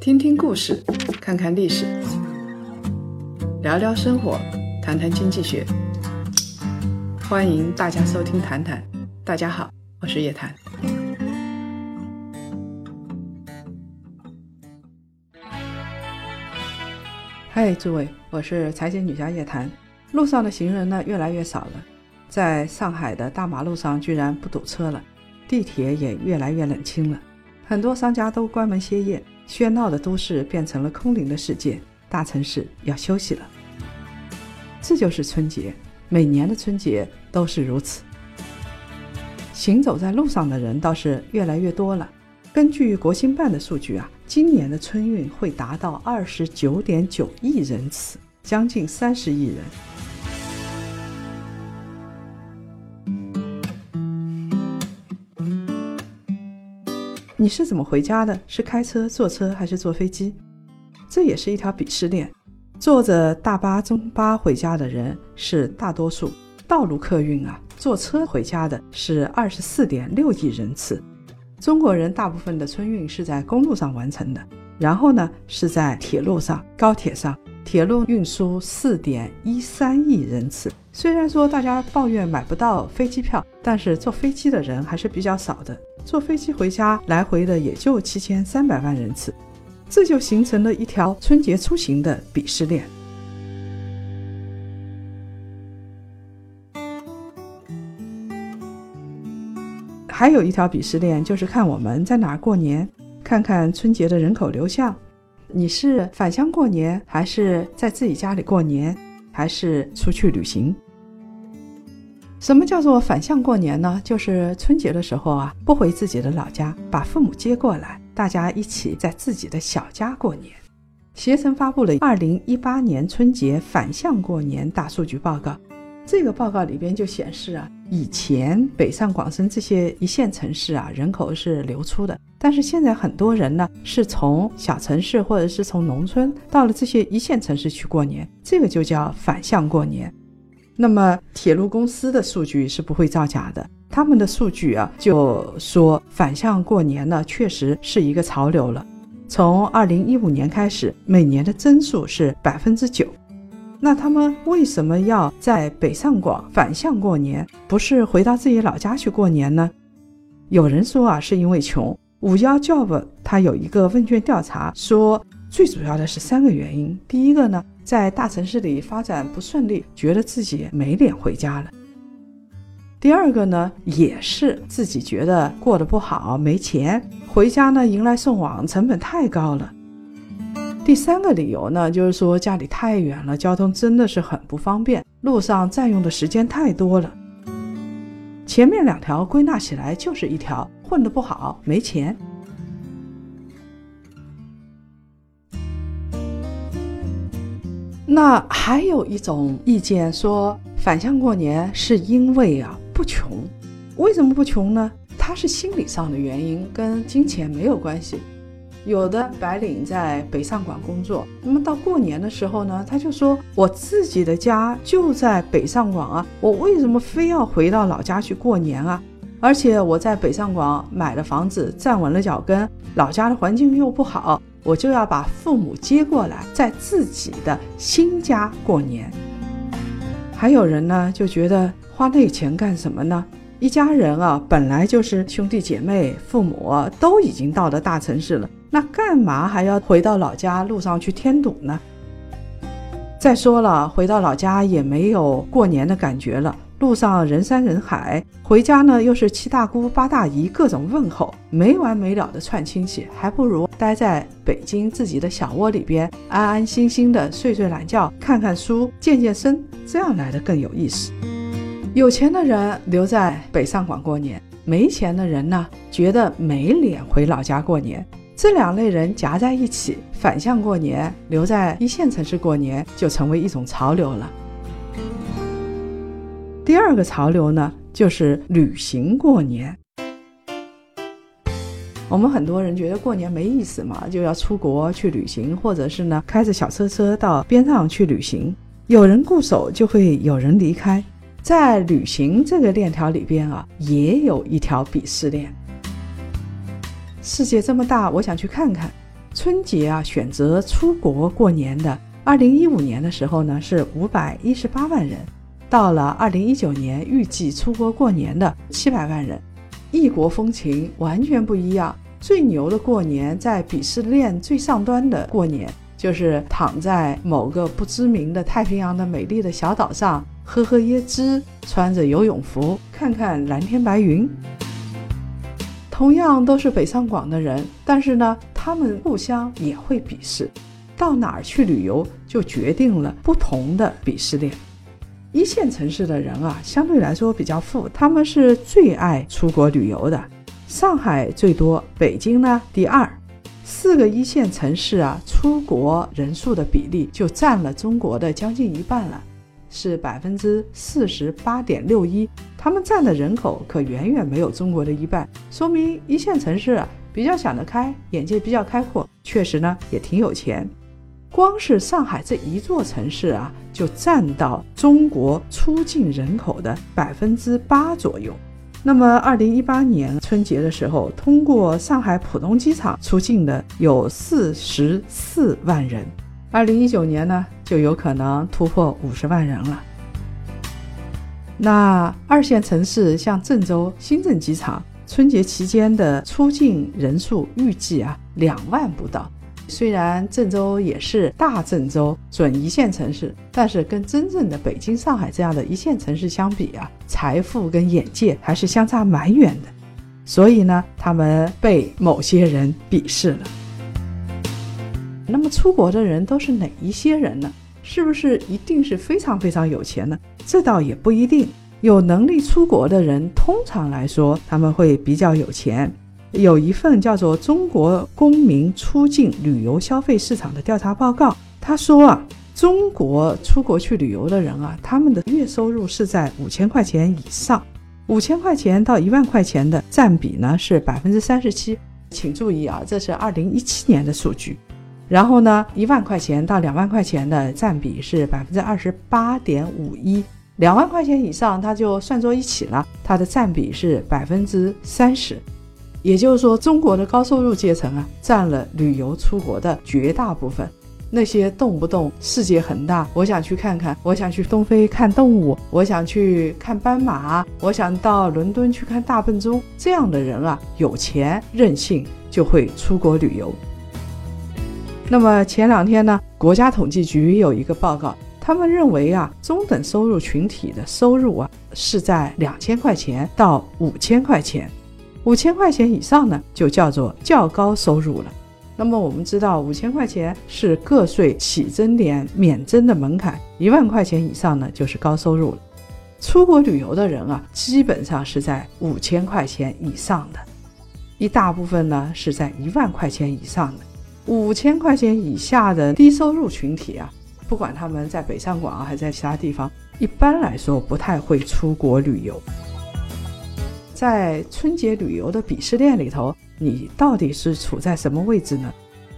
听听故事，看看历史，聊聊生活，谈谈经济学。欢迎大家收听《谈谈》，大家好，我是叶檀。嗨，诸位，我是财经女侠叶檀。路上的行人呢越来越少了，在上海的大马路上居然不堵车了，地铁也越来越冷清了，很多商家都关门歇业。喧闹的都市变成了空灵的世界，大城市要休息了。这就是春节，每年的春节都是如此。行走在路上的人倒是越来越多了。根据国新办的数据啊，今年的春运会达到二十九点九亿人次，将近三十亿人。你是怎么回家的？是开车、坐车还是坐飞机？这也是一条鄙视链。坐着大巴、中巴回家的人是大多数，道路客运啊，坐车回家的是二十四点六亿人次。中国人大部分的春运是在公路上完成的，然后呢是在铁路上、高铁上，铁路运输四点一三亿人次。虽然说大家抱怨买不到飞机票，但是坐飞机的人还是比较少的。坐飞机回家来回的也就七千三百万人次，这就形成了一条春节出行的鄙视链。还有一条鄙视链就是看我们在哪儿过年，看看春节的人口流向，你是返乡过年，还是在自己家里过年，还是出去旅行？什么叫做返乡过年呢？就是春节的时候啊，不回自己的老家，把父母接过来，大家一起在自己的小家过年。携程发布了二零一八年春节反向过年大数据报告，这个报告里边就显示啊，以前北上广深这些一线城市啊，人口是流出的，但是现在很多人呢，是从小城市或者是从农村到了这些一线城市去过年，这个就叫反向过年。那么铁路公司的数据是不会造假的，他们的数据啊就说反向过年呢确实是一个潮流了。从二零一五年开始，每年的增速是百分之九。那他们为什么要在北上广反向过年，不是回到自己老家去过年呢？有人说啊，是因为穷。五幺 Job 他有一个问卷调查说。最主要的是三个原因。第一个呢，在大城市里发展不顺利，觉得自己没脸回家了。第二个呢，也是自己觉得过得不好，没钱回家呢，迎来送往成本太高了。第三个理由呢，就是说家里太远了，交通真的是很不方便，路上占用的时间太多了。前面两条归纳起来就是一条混得不好，没钱。那还有一种意见说，返乡过年是因为啊不穷，为什么不穷呢？他是心理上的原因，跟金钱没有关系。有的白领在北上广工作，那么到过年的时候呢，他就说我自己的家就在北上广啊，我为什么非要回到老家去过年啊？而且我在北上广买了房子，站稳了脚跟，老家的环境又不好。我就要把父母接过来，在自己的新家过年。还有人呢，就觉得花那钱干什么呢？一家人啊，本来就是兄弟姐妹，父母都已经到了大城市了，那干嘛还要回到老家路上去添堵呢？再说了，回到老家也没有过年的感觉了。路上人山人海，回家呢又是七大姑八大姨各种问候，没完没了的串亲戚，还不如待在北京自己的小窝里边，安安心心的睡睡懒觉，看看书，健健身，这样来的更有意思。有钱的人留在北上广过年，没钱的人呢，觉得没脸回老家过年。这两类人夹在一起，反向过年，留在一线城市过年，就成为一种潮流了。第二个潮流呢，就是旅行过年。我们很多人觉得过年没意思嘛，就要出国去旅行，或者是呢开着小车车到边上去旅行。有人固守，就会有人离开。在旅行这个链条里边啊，也有一条鄙视链。世界这么大，我想去看看。春节啊，选择出国过年的，二零一五年的时候呢是五百一十八万人，到了二零一九年，预计出国过年的七百万人。异国风情完全不一样。最牛的过年，在鄙视链最上端的过年，就是躺在某个不知名的太平洋的美丽的小岛上，喝喝椰汁，穿着游泳服，看看蓝天白云。同样都是北上广的人，但是呢，他们互相也会鄙视。到哪儿去旅游，就决定了不同的鄙视链。一线城市的人啊，相对来说比较富，他们是最爱出国旅游的。上海最多，北京呢第二，四个一线城市啊，出国人数的比例就占了中国的将近一半了，是百分之四十八点六一。他们占的人口可远远没有中国的一半，说明一线城市啊比较想得开，眼界比较开阔，确实呢也挺有钱。光是上海这一座城市啊，就占到中国出境人口的百分之八左右。那么，二零一八年春节的时候，通过上海浦东机场出境的有四十四万人。二零一九年呢，就有可能突破五十万人了。那二线城市像郑州新郑机场，春节期间的出境人数预计啊两万不到。虽然郑州也是大郑州准一线城市，但是跟真正的北京、上海这样的一线城市相比啊，财富跟眼界还是相差蛮远的。所以呢，他们被某些人鄙视了。那么出国的人都是哪一些人呢？是不是一定是非常非常有钱呢？这倒也不一定。有能力出国的人，通常来说他们会比较有钱。有一份叫做《中国公民出境旅游消费市场的调查报告》，他说啊，中国出国去旅游的人啊，他们的月收入是在五千块钱以上，五千块钱到一万块钱的占比呢是百分之三十七。请注意啊，这是二零一七年的数据。然后呢，一万块钱到两万块钱的占比是百分之二十八点五一，两万块钱以上它就算作一起了，它的占比是百分之三十。也就是说，中国的高收入阶层啊，占了旅游出国的绝大部分。那些动不动世界很大，我想去看看，我想去东非看动物，我想去看斑马，我想到伦敦去看大笨钟，这样的人啊，有钱任性就会出国旅游。那么前两天呢，国家统计局有一个报告，他们认为啊，中等收入群体的收入啊，是在两千块钱到五千块钱。五千块钱以上呢，就叫做较高收入了。那么我们知道，五千块钱是个税起征点免征的门槛，一万块钱以上呢，就是高收入了。出国旅游的人啊，基本上是在五千块钱以上的，一大部分呢是在一万块钱以上的。五千块钱以下的低收入群体啊，不管他们在北上广还是在其他地方，一般来说不太会出国旅游。在春节旅游的鄙视链里头，你到底是处在什么位置呢？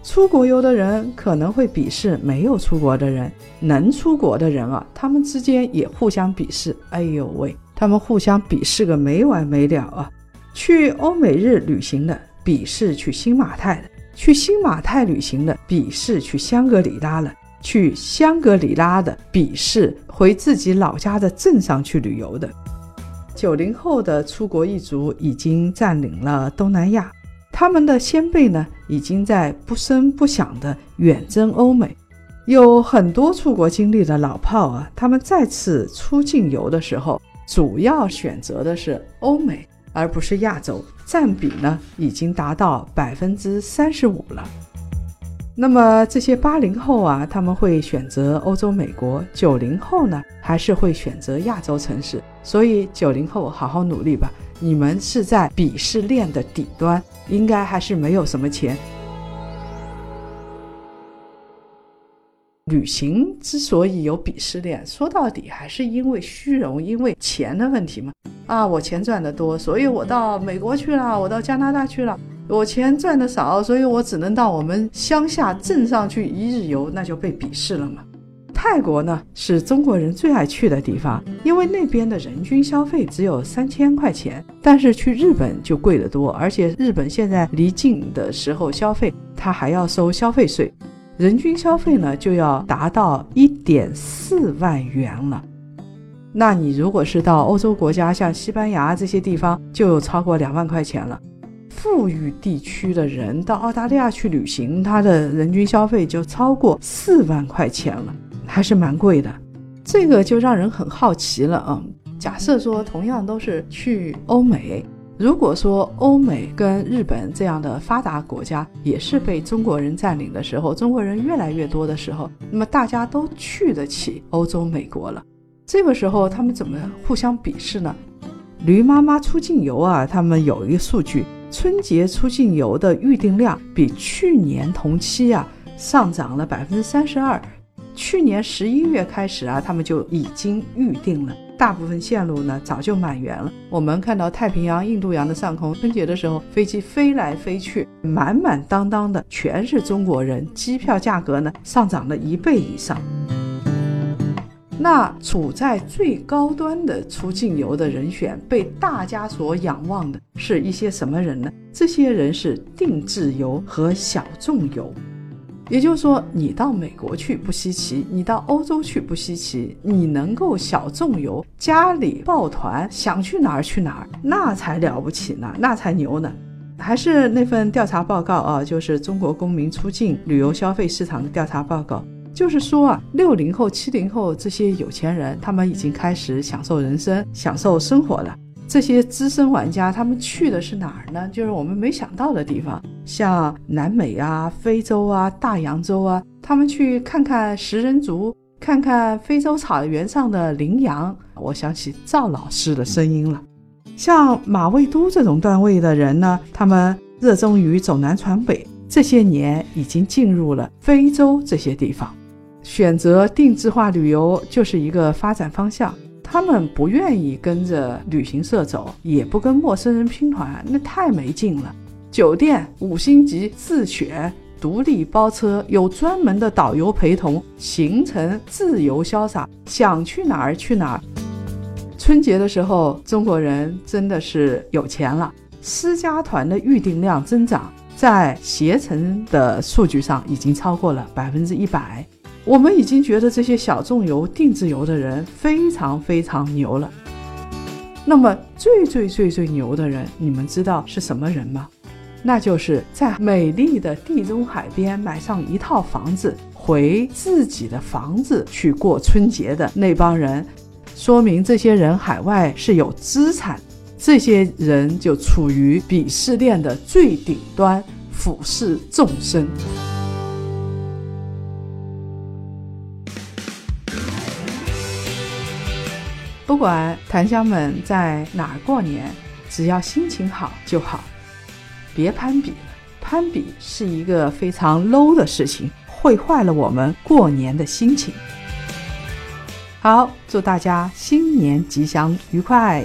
出国游的人可能会鄙视没有出国的人，能出国的人啊，他们之间也互相鄙视。哎呦喂，他们互相鄙视个没完没了啊！去欧美日旅行的鄙视去新马泰的，去新马泰旅行的鄙视去香格里拉了，去香格里拉的鄙视回自己老家的镇上去旅游的。九零后的出国一族已经占领了东南亚，他们的先辈呢，已经在不声不响的远征欧美。有很多出国经历的老炮啊，他们再次出境游的时候，主要选择的是欧美，而不是亚洲，占比呢，已经达到百分之三十五了。那么这些八零后啊，他们会选择欧洲、美国；九零后呢，还是会选择亚洲城市。所以九零后好好努力吧，你们是在鄙视链的底端，应该还是没有什么钱。旅行之所以有鄙视链，说到底还是因为虚荣，因为钱的问题嘛。啊，我钱赚得多，所以我到美国去了，我到加拿大去了。我钱赚的少，所以我只能到我们乡下镇上去一日游，那就被鄙视了嘛。泰国呢是中国人最爱去的地方，因为那边的人均消费只有三千块钱。但是去日本就贵得多，而且日本现在离境的时候消费，它还要收消费税，人均消费呢就要达到一点四万元了。那你如果是到欧洲国家，像西班牙这些地方，就有超过两万块钱了。富裕地区的人到澳大利亚去旅行，他的人均消费就超过四万块钱了，还是蛮贵的。这个就让人很好奇了啊！假设说同样都是去欧美，如果说欧美跟日本这样的发达国家也是被中国人占领的时候，中国人越来越多的时候，那么大家都去得起欧洲、美国了，这个时候他们怎么互相鄙视呢？驴妈妈出境游啊，他们有一个数据。春节出境游的预订量比去年同期啊上涨了百分之三十二。去年十一月开始啊，他们就已经预定了，大部分线路呢早就满员了。我们看到太平洋、印度洋的上空，春节的时候飞机飞来飞去，满满当当的全是中国人，机票价格呢上涨了一倍以上。那处在最高端的出境游的人选，被大家所仰望的是一些什么人呢？这些人是定制游和小众游。也就是说，你到美国去不稀奇，你到欧洲去不稀奇，你能够小众游，家里抱团，想去哪儿去哪儿，那才了不起呢，那才牛呢。还是那份调查报告啊，就是中国公民出境旅游消费市场的调查报告。就是说啊，六零后、七零后这些有钱人，他们已经开始享受人生、享受生活了。这些资深玩家，他们去的是哪儿呢？就是我们没想到的地方，像南美啊、非洲啊、大洋洲啊，他们去看看食人族，看看非洲草原上的羚羊。我想起赵老师的声音了。像马未都这种段位的人呢，他们热衷于走南闯北，这些年已经进入了非洲这些地方。选择定制化旅游就是一个发展方向。他们不愿意跟着旅行社走，也不跟陌生人拼团，那太没劲了。酒店五星级自选，独立包车，有专门的导游陪同，行程自由潇洒，想去哪儿去哪儿。春节的时候，中国人真的是有钱了。私家团的预订量增长，在携程的数据上已经超过了百分之一百。我们已经觉得这些小众游、定制游的人非常非常牛了。那么最最最最牛的人，你们知道是什么人吗？那就是在美丽的地中海边买上一套房子，回自己的房子去过春节的那帮人。说明这些人海外是有资产，这些人就处于鄙视链的最顶端，俯视众生。不管檀香们在哪过年，只要心情好就好，别攀比了。攀比是一个非常 low 的事情，会坏了我们过年的心情。好，祝大家新年吉祥愉快。